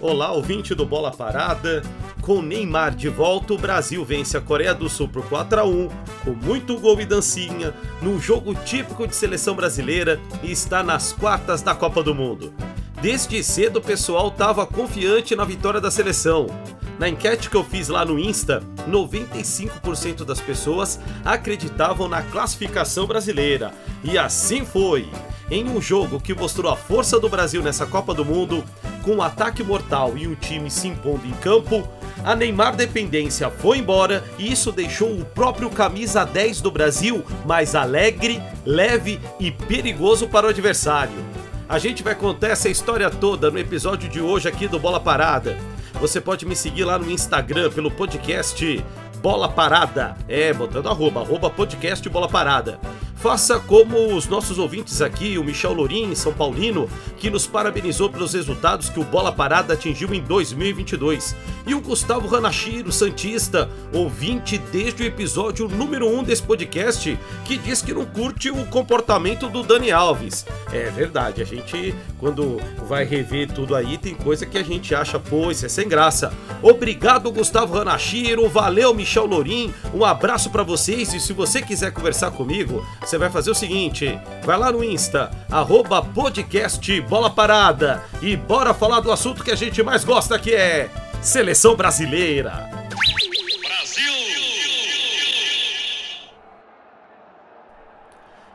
Olá, ouvinte do Bola Parada. Com Neymar de volta, o Brasil vence a Coreia do Sul por 4 a 1 com muito gol e dancinha, num jogo típico de seleção brasileira e está nas quartas da Copa do Mundo. Desde cedo o pessoal estava confiante na vitória da seleção. Na enquete que eu fiz lá no Insta, 95% das pessoas acreditavam na classificação brasileira. E assim foi. Em um jogo que mostrou a força do Brasil nessa Copa do Mundo, com um ataque mortal e um time se impondo em campo, a Neymar dependência foi embora e isso deixou o próprio camisa 10 do Brasil mais alegre, leve e perigoso para o adversário. A gente vai contar essa história toda no episódio de hoje aqui do Bola Parada. Você pode me seguir lá no Instagram pelo podcast Bola Parada. É, botando arroba, arroba podcast Bola Parada. Faça como os nossos ouvintes aqui, o Michel Lorini, São Paulino, que nos parabenizou pelos resultados que o Bola Parada atingiu em 2022. E o Gustavo Ranachiro, Santista, ouvinte desde o episódio número 1 desse podcast, que diz que não curte o comportamento do Dani Alves. É verdade, a gente, quando vai rever tudo aí, tem coisa que a gente acha, pô, isso é sem graça. Obrigado, Gustavo Ranachiro, valeu, Michel Lorim, um abraço para vocês e se você quiser conversar comigo, você vai fazer o seguinte: vai lá no Insta, arroba podcast Bola Parada e bora falar do assunto que a gente mais gosta que é Seleção Brasileira. Brasil!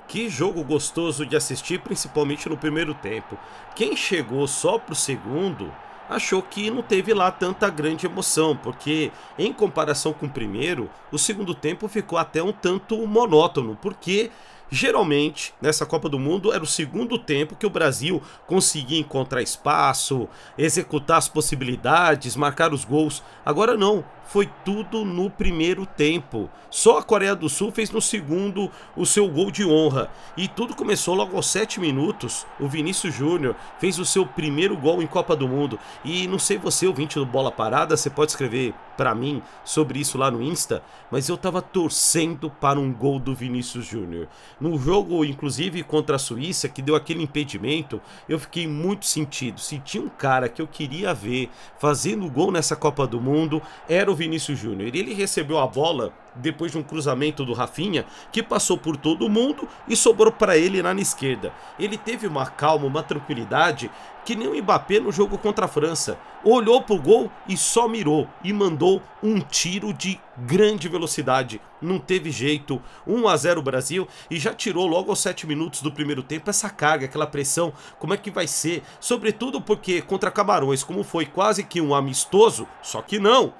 Que jogo gostoso de assistir, principalmente no primeiro tempo. Quem chegou só pro segundo achou que não teve lá tanta grande emoção, porque em comparação com o primeiro, o segundo tempo ficou até um tanto monótono, porque Geralmente, nessa Copa do Mundo, era o segundo tempo que o Brasil conseguia encontrar espaço, executar as possibilidades, marcar os gols. Agora não, foi tudo no primeiro tempo. Só a Coreia do Sul fez no segundo o seu gol de honra. E tudo começou logo aos 7 minutos. O Vinícius Júnior fez o seu primeiro gol em Copa do Mundo. E não sei você, ouvinte do Bola Parada, você pode escrever para mim sobre isso lá no Insta, mas eu tava torcendo para um gol do Vinícius Júnior. No jogo, inclusive, contra a Suíça, que deu aquele impedimento, eu fiquei muito sentido. Se tinha um cara que eu queria ver fazendo gol nessa Copa do Mundo, era o Vinícius Júnior. Ele recebeu a bola depois de um cruzamento do Rafinha, que passou por todo mundo e sobrou para ele na esquerda. Ele teve uma calma, uma tranquilidade que nem o Mbappé no jogo contra a França. Olhou pro gol e só mirou e mandou um tiro de grande velocidade. Não teve jeito. 1 a 0 Brasil e já tirou logo aos 7 minutos do primeiro tempo essa carga, aquela pressão, como é que vai ser? Sobretudo porque contra Camarões, como foi quase que um amistoso, só que não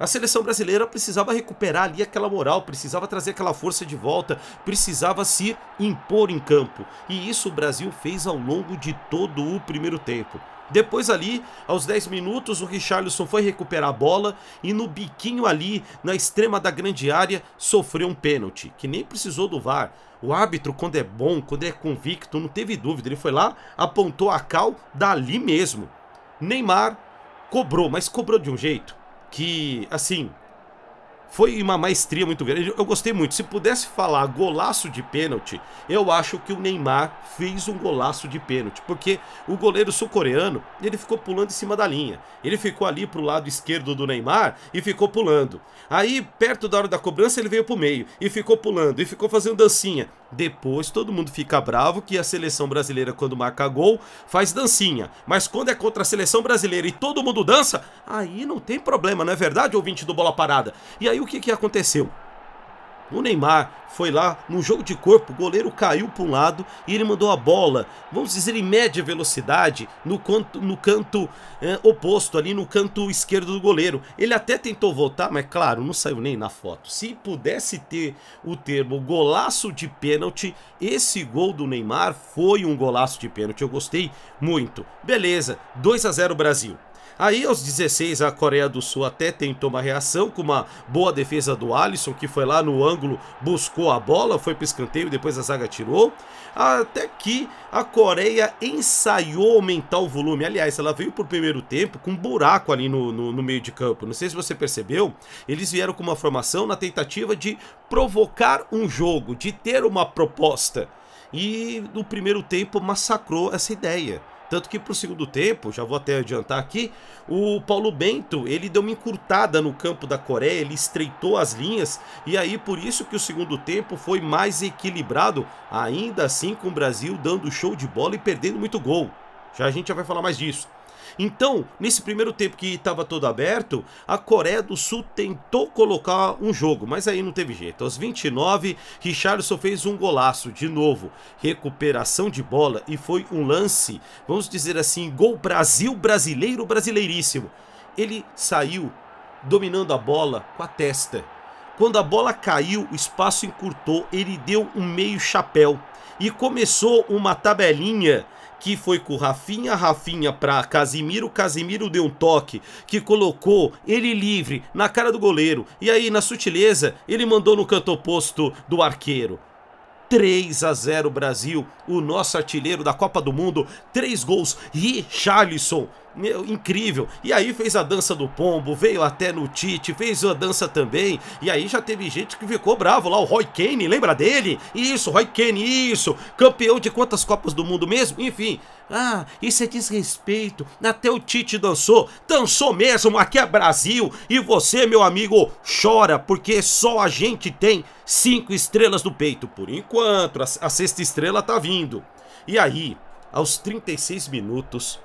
a seleção brasileira precisava recuperar ali aquela moral, precisava trazer aquela força de volta, precisava se impor em campo. E isso o Brasil fez ao longo de todo o primeiro tempo. Depois ali, aos 10 minutos, o Richarlison foi recuperar a bola e no biquinho ali, na extrema da grande área, sofreu um pênalti, que nem precisou do VAR. O árbitro, quando é bom, quando é convicto, não teve dúvida. Ele foi lá, apontou a cal dali mesmo. Neymar cobrou, mas cobrou de um jeito que, assim, foi uma maestria muito grande. Eu gostei muito. Se pudesse falar golaço de pênalti, eu acho que o Neymar fez um golaço de pênalti, porque o goleiro sul-coreano, ele ficou pulando em cima da linha. Ele ficou ali pro lado esquerdo do Neymar e ficou pulando. Aí, perto da hora da cobrança, ele veio pro meio e ficou pulando e ficou fazendo dancinha. Depois todo mundo fica bravo que a seleção brasileira, quando marca gol, faz dancinha. Mas quando é contra a seleção brasileira e todo mundo dança, aí não tem problema, não é verdade, ouvinte do Bola Parada? E aí o que, que aconteceu? O Neymar foi lá no jogo de corpo, o goleiro caiu para um lado e ele mandou a bola, vamos dizer, em média velocidade, no canto, no canto é, oposto, ali no canto esquerdo do goleiro. Ele até tentou voltar, mas claro, não saiu nem na foto. Se pudesse ter o termo golaço de pênalti, esse gol do Neymar foi um golaço de pênalti. Eu gostei muito. Beleza, 2 a 0 Brasil. Aí, aos 16, a Coreia do Sul até tentou uma reação com uma boa defesa do Alisson, que foi lá no ângulo, buscou a bola, foi para escanteio depois a zaga tirou. Até que a Coreia ensaiou aumentar o volume. Aliás, ela veio por primeiro tempo com um buraco ali no, no, no meio de campo. Não sei se você percebeu, eles vieram com uma formação na tentativa de provocar um jogo, de ter uma proposta. E no primeiro tempo massacrou essa ideia Tanto que pro segundo tempo, já vou até adiantar aqui, o Paulo Bento, ele deu uma encurtada no campo da Coreia, ele estreitou as linhas e aí por isso que o segundo tempo foi mais equilibrado, ainda assim com o Brasil dando show de bola e perdendo muito gol. Já a gente já vai falar mais disso. Então, nesse primeiro tempo que estava todo aberto, a Coreia do Sul tentou colocar um jogo, mas aí não teve jeito. Aos 29, Richarlison fez um golaço de novo, recuperação de bola e foi um lance, vamos dizer assim, gol Brasil brasileiro brasileiríssimo. Ele saiu dominando a bola com a testa. Quando a bola caiu, o espaço encurtou, ele deu um meio chapéu e começou uma tabelinha que foi com Rafinha, Rafinha para Casimiro, Casimiro deu um toque que colocou ele livre na cara do goleiro. E aí, na sutileza, ele mandou no canto oposto do arqueiro. 3 a 0 Brasil, o nosso artilheiro da Copa do Mundo, três gols, Richarlison, meu, incrível. E aí fez a dança do pombo, veio até no Tite, fez a dança também. E aí já teve gente que ficou bravo lá, o Roy Kane, lembra dele? Isso, Roy Kane, isso. Campeão de quantas Copas do Mundo mesmo? Enfim. Ah, isso é desrespeito. Até o Tite dançou. Dançou mesmo, aqui é Brasil. E você, meu amigo, chora, porque só a gente tem cinco estrelas no peito. Por enquanto, a sexta estrela tá vindo. E aí, aos 36 minutos,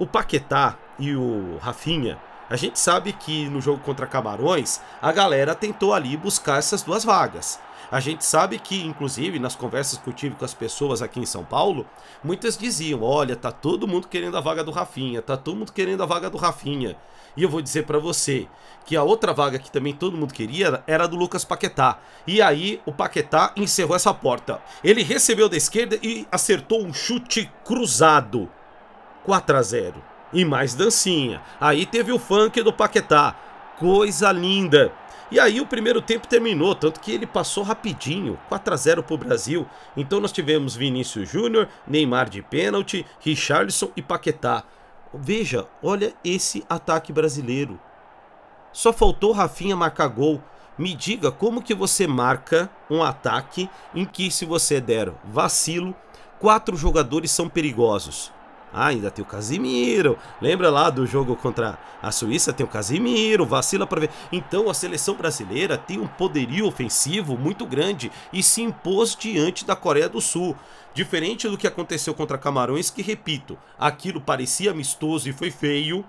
o Paquetá e o Rafinha, a gente sabe que no jogo contra Camarões, a galera tentou ali buscar essas duas vagas. A gente sabe que, inclusive, nas conversas que eu tive com as pessoas aqui em São Paulo, muitas diziam: olha, tá todo mundo querendo a vaga do Rafinha, tá todo mundo querendo a vaga do Rafinha. E eu vou dizer para você que a outra vaga que também todo mundo queria era a do Lucas Paquetá. E aí o Paquetá encerrou essa porta. Ele recebeu da esquerda e acertou um chute cruzado 4 a 0 E mais dancinha. Aí teve o funk do Paquetá. Coisa linda. E aí o primeiro tempo terminou, tanto que ele passou rapidinho, 4 a 0 para o Brasil. Então nós tivemos Vinícius Júnior, Neymar de pênalti, Richarlison e Paquetá. Veja, olha esse ataque brasileiro. Só faltou Rafinha marcar gol. Me diga como que você marca um ataque em que se você der vacilo, quatro jogadores são perigosos. Ah, ainda tem o Casimiro. Lembra lá do jogo contra a Suíça? Tem o Casimiro, vacila para ver. Então a seleção brasileira tem um poderio ofensivo muito grande e se impôs diante da Coreia do Sul. Diferente do que aconteceu contra Camarões, que repito, aquilo parecia amistoso e foi feio.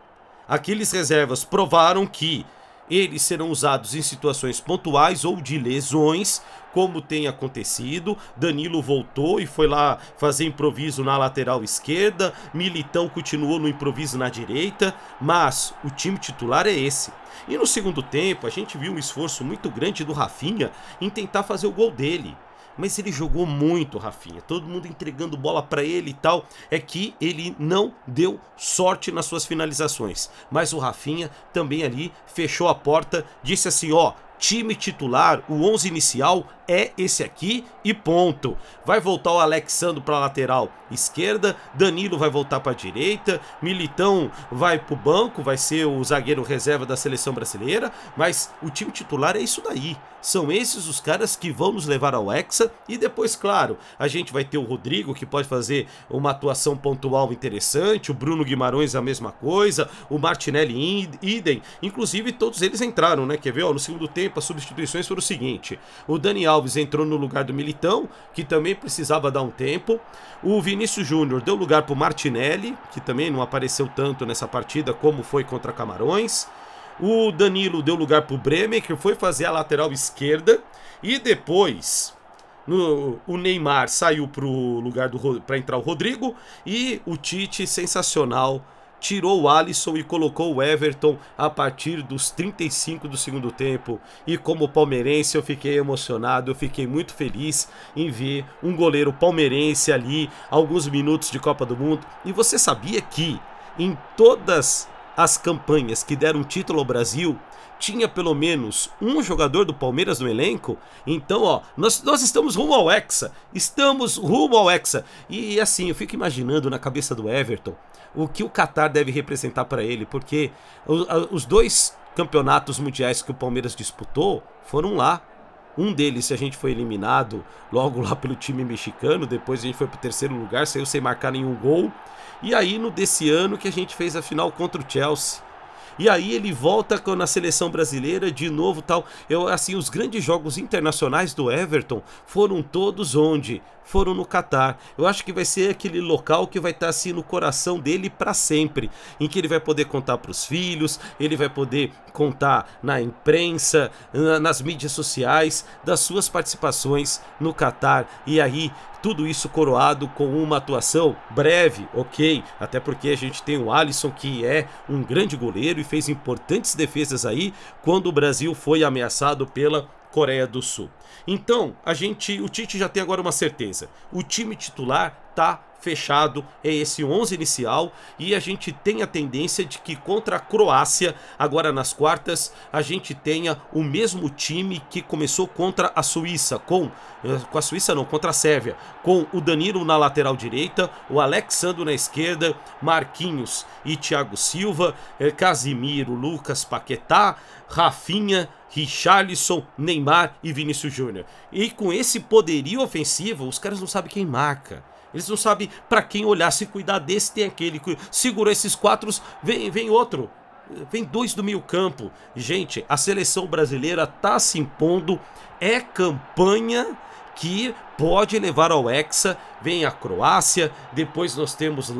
Aqueles reservas provaram que eles serão usados em situações pontuais ou de lesões, como tem acontecido. Danilo voltou e foi lá fazer improviso na lateral esquerda, Militão continuou no improviso na direita, mas o time titular é esse. E no segundo tempo, a gente viu um esforço muito grande do Rafinha em tentar fazer o gol dele mas ele jogou muito, Rafinha. Todo mundo entregando bola para ele e tal. É que ele não deu sorte nas suas finalizações. Mas o Rafinha também ali fechou a porta, disse assim: ó, time titular, o 11 inicial é esse aqui e ponto. Vai voltar o Alexandre para a lateral esquerda, Danilo vai voltar para a direita, Militão vai para o banco, vai ser o zagueiro reserva da seleção brasileira, mas o time titular é isso daí. São esses os caras que vão nos levar ao Hexa e depois, claro, a gente vai ter o Rodrigo que pode fazer uma atuação pontual interessante, o Bruno Guimarães a mesma coisa, o Martinelli idem, inclusive todos eles entraram, né? Quer ver? Ó, no segundo tempo as substituições foram o seguinte: o Dani Alves entrou no lugar do Militão, que também precisava dar um tempo. O Vinícius Júnior deu lugar para o Martinelli, que também não apareceu tanto nessa partida como foi contra Camarões. O Danilo deu lugar para o Bremer, que foi fazer a lateral esquerda. E depois no, o Neymar saiu para lugar para entrar o Rodrigo. E o Tite, sensacional, tirou o Alisson e colocou o Everton a partir dos 35 do segundo tempo. E como palmeirense, eu fiquei emocionado, eu fiquei muito feliz em ver um goleiro palmeirense ali, alguns minutos de Copa do Mundo. E você sabia que em todas as campanhas que deram título ao Brasil, tinha pelo menos um jogador do Palmeiras no elenco. Então, ó, nós, nós estamos rumo ao Hexa. Estamos rumo ao Hexa. E assim, eu fico imaginando na cabeça do Everton o que o Qatar deve representar para ele, porque os dois campeonatos mundiais que o Palmeiras disputou foram lá. Um deles a gente foi eliminado logo lá pelo time mexicano, depois a gente foi para o terceiro lugar, saiu sem marcar nenhum gol. E aí no desse ano que a gente fez a final contra o Chelsea. E aí ele volta na seleção brasileira de novo tal. Eu assim, os grandes jogos internacionais do Everton foram todos onde foram no Catar. Eu acho que vai ser aquele local que vai estar assim no coração dele para sempre, em que ele vai poder contar para os filhos, ele vai poder contar na imprensa, nas mídias sociais das suas participações no Catar. E aí tudo isso coroado com uma atuação breve, ok, até porque a gente tem o Alisson que é um grande goleiro e fez importantes defesas aí quando o Brasil foi ameaçado pela Coreia do Sul. Então, a gente, o Tite já tem agora uma certeza. O time titular tá fechado, é esse 11 inicial e a gente tem a tendência de que contra a Croácia, agora nas quartas, a gente tenha o mesmo time que começou contra a Suíça, com eh, com a Suíça não, contra a Sérvia, com o Danilo na lateral direita, o Alexandre na esquerda, Marquinhos e Thiago Silva, eh, Casimiro, Lucas Paquetá, Rafinha, Richarlison, Neymar e Vinícius Júnior. E com esse poderio ofensivo, os caras não sabem quem marca. Eles não sabem para quem olhar. Se cuidar desse, tem aquele. Segurou esses quatro, vem, vem outro. Vem dois do meio campo. Gente, a seleção brasileira tá se impondo. É campanha que pode levar ao Hexa. Vem a Croácia. Depois nós temos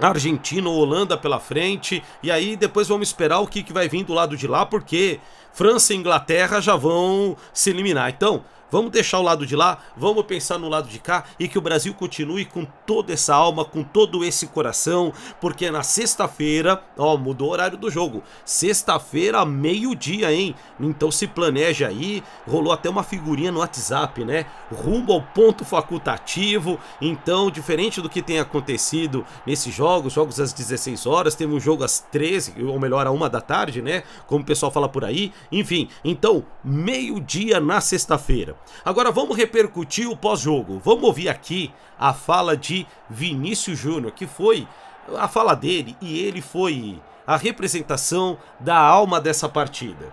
Argentina ou Holanda pela frente. E aí depois vamos esperar o que, que vai vir do lado de lá, porque França e Inglaterra já vão se eliminar. Então, Vamos deixar o lado de lá, vamos pensar no lado de cá e que o Brasil continue com toda essa alma, com todo esse coração, porque na sexta-feira, ó, mudou o horário do jogo. Sexta-feira, meio-dia, hein? Então se planeja aí, rolou até uma figurinha no WhatsApp, né? Rumo ao ponto facultativo. Então, diferente do que tem acontecido nesses jogos, jogos às 16 horas, teve um jogo às 13, ou melhor, a uma da tarde, né? Como o pessoal fala por aí. Enfim, então, meio-dia na sexta-feira. Agora vamos repercutir o pós-jogo. Vamos ouvir aqui a fala de Vinícius Júnior, que foi a fala dele e ele foi a representação da alma dessa partida.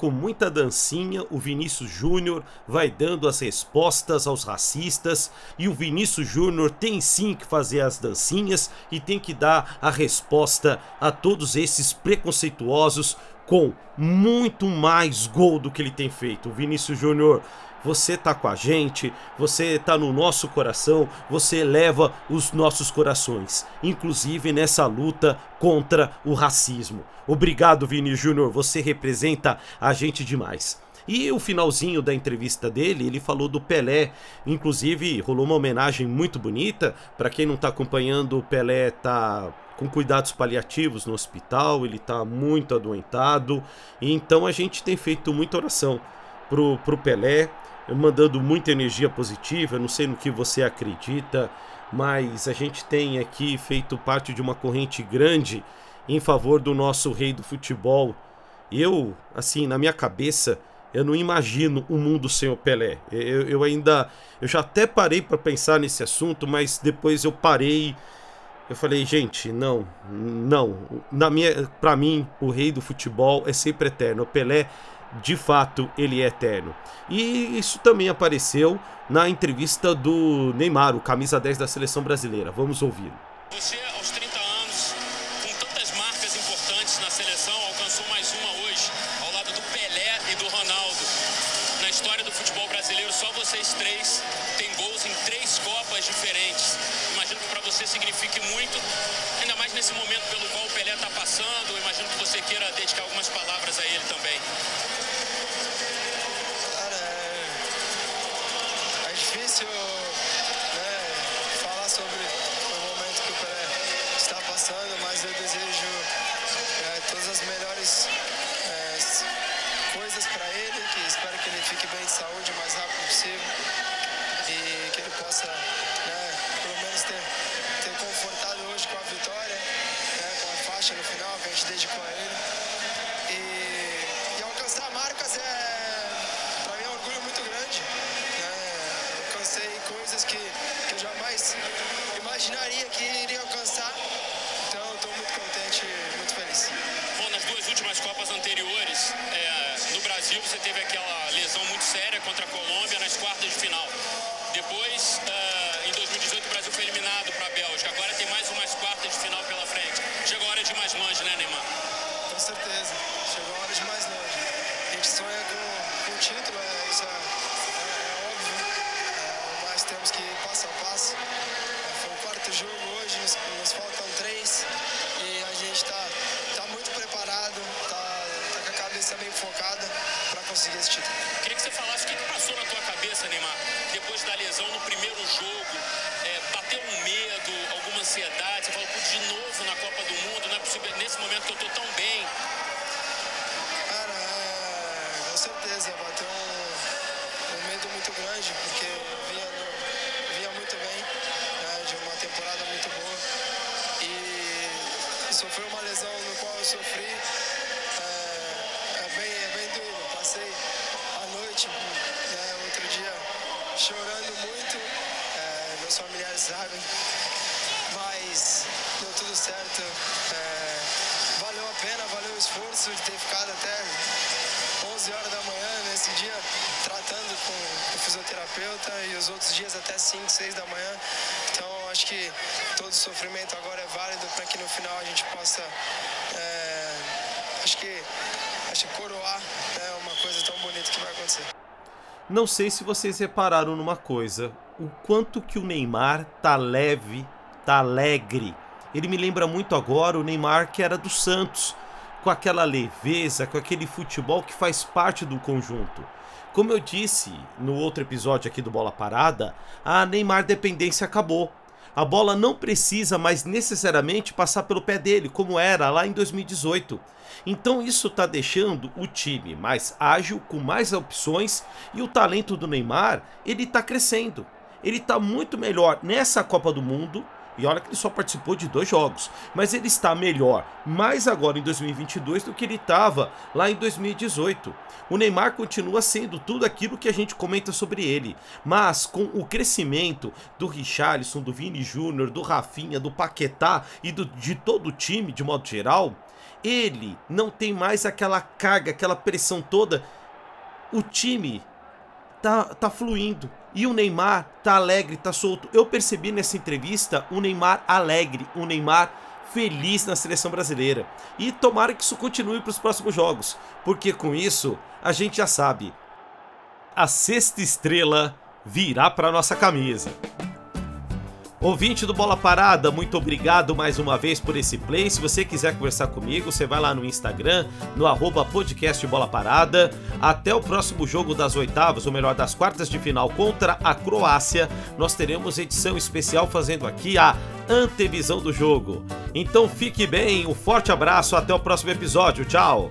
com muita dancinha o Vinícius Júnior vai dando as respostas aos racistas e o Vinícius Júnior tem sim que fazer as dancinhas e tem que dar a resposta a todos esses preconceituosos com muito mais gol do que ele tem feito. O Vinícius Júnior você tá com a gente, você tá no nosso coração, você eleva os nossos corações, inclusive nessa luta contra o racismo. Obrigado, Vini Júnior, você representa a gente demais. E o finalzinho da entrevista dele, ele falou do Pelé, inclusive rolou uma homenagem muito bonita. Para quem não está acompanhando, o Pelé tá com cuidados paliativos no hospital, ele está muito adoentado. Então a gente tem feito muita oração pro, pro Pelé, mandando muita energia positiva. não sei no que você acredita, mas a gente tem aqui feito parte de uma corrente grande em favor do nosso rei do futebol. Eu, assim, na minha cabeça, eu não imagino um mundo sem o Pelé. Eu, eu ainda, eu já até parei para pensar nesse assunto, mas depois eu parei. Eu falei, gente, não, não. Na minha, para mim, o rei do futebol é sempre eterno. O Pelé de fato ele é eterno. E isso também apareceu na entrevista do Neymar, o camisa 10 da seleção brasileira. Vamos ouvir. Você, aos 30 signifique muito, ainda mais nesse momento pelo qual o Pelé está passando. Imagino que você queira dedicar algumas palavras a ele também. difícil né, falar sobre o momento que o Pelé está passando, mas eu desejo é, todas as melhores é, coisas para ele, que espero que ele fique bem de saúde o mais rápido possível e que ele possa, né, pelo menos ter, ter confortado hoje com a vitória, né, com a faixa no final que a gente dedicou a ele. E, e alcançar marcas é, para mim, é um orgulho muito grande alcancei coisas que, que eu jamais imaginaria que iria alcançar. Então estou muito contente muito feliz. Bom, nas duas últimas Copas anteriores, é, no Brasil você teve aquela lesão muito séria contra a Colômbia nas quartas de final. Depois, é, em 2018, o Brasil foi eliminado para a Bélgica. Agora tem mais umas quartas de final pela frente. Chegou a hora de mais longe, né, Neymar? Com certeza. Chegou a hora de mais longe. A gente sonha com, com o título, é, isso é temos que ir passo a passo. Foi o quarto jogo hoje, nos, nos faltam três e a gente está tá muito preparado, está tá com a cabeça bem focada para conseguir esse título. Queria que você falasse o que, passou na tua cabeça, Neymar, depois da lesão no primeiro jogo. É, bateu um medo, alguma ansiedade? Você falou, de novo na Copa do Mundo, não é possível nesse momento que eu estou tão bem. Mas deu tudo certo. É, valeu a pena, valeu o esforço de ter ficado até 11 horas da manhã nesse dia tratando com o fisioterapeuta e os outros dias até 5, 6 da manhã. Então acho que todo sofrimento agora é válido para que no final a gente possa é, acho que acho que coroar é uma coisa tão bonita que vai acontecer. Não sei se vocês repararam numa coisa, o quanto que o Neymar tá leve, tá alegre. Ele me lembra muito agora o Neymar que era do Santos com aquela leveza, com aquele futebol que faz parte do conjunto. Como eu disse no outro episódio aqui do Bola Parada, a Neymar dependência acabou. A bola não precisa mais necessariamente passar pelo pé dele, como era lá em 2018. Então isso está deixando o time mais ágil, com mais opções e o talento do Neymar ele está crescendo. Ele está muito melhor nessa Copa do Mundo e olha que ele só participou de dois jogos. Mas ele está melhor, mais agora em 2022 do que ele estava lá em 2018. O Neymar continua sendo tudo aquilo que a gente comenta sobre ele. Mas com o crescimento do Richarlison, do Vini Júnior, do Rafinha, do Paquetá e do, de todo o time de modo geral, ele não tem mais aquela carga, aquela pressão toda. O time tá, tá fluindo. E o Neymar tá alegre, tá solto. Eu percebi nessa entrevista um Neymar alegre, um Neymar feliz na seleção brasileira. E tomara que isso continue para os próximos jogos, porque com isso a gente já sabe. A sexta estrela virá para nossa camisa. Ouvinte do Bola Parada, muito obrigado mais uma vez por esse play. Se você quiser conversar comigo, você vai lá no Instagram, no arroba podcast Bola Parada. Até o próximo jogo das oitavas, ou melhor, das quartas de final contra a Croácia. Nós teremos edição especial fazendo aqui a antevisão do jogo. Então fique bem, um forte abraço, até o próximo episódio. Tchau!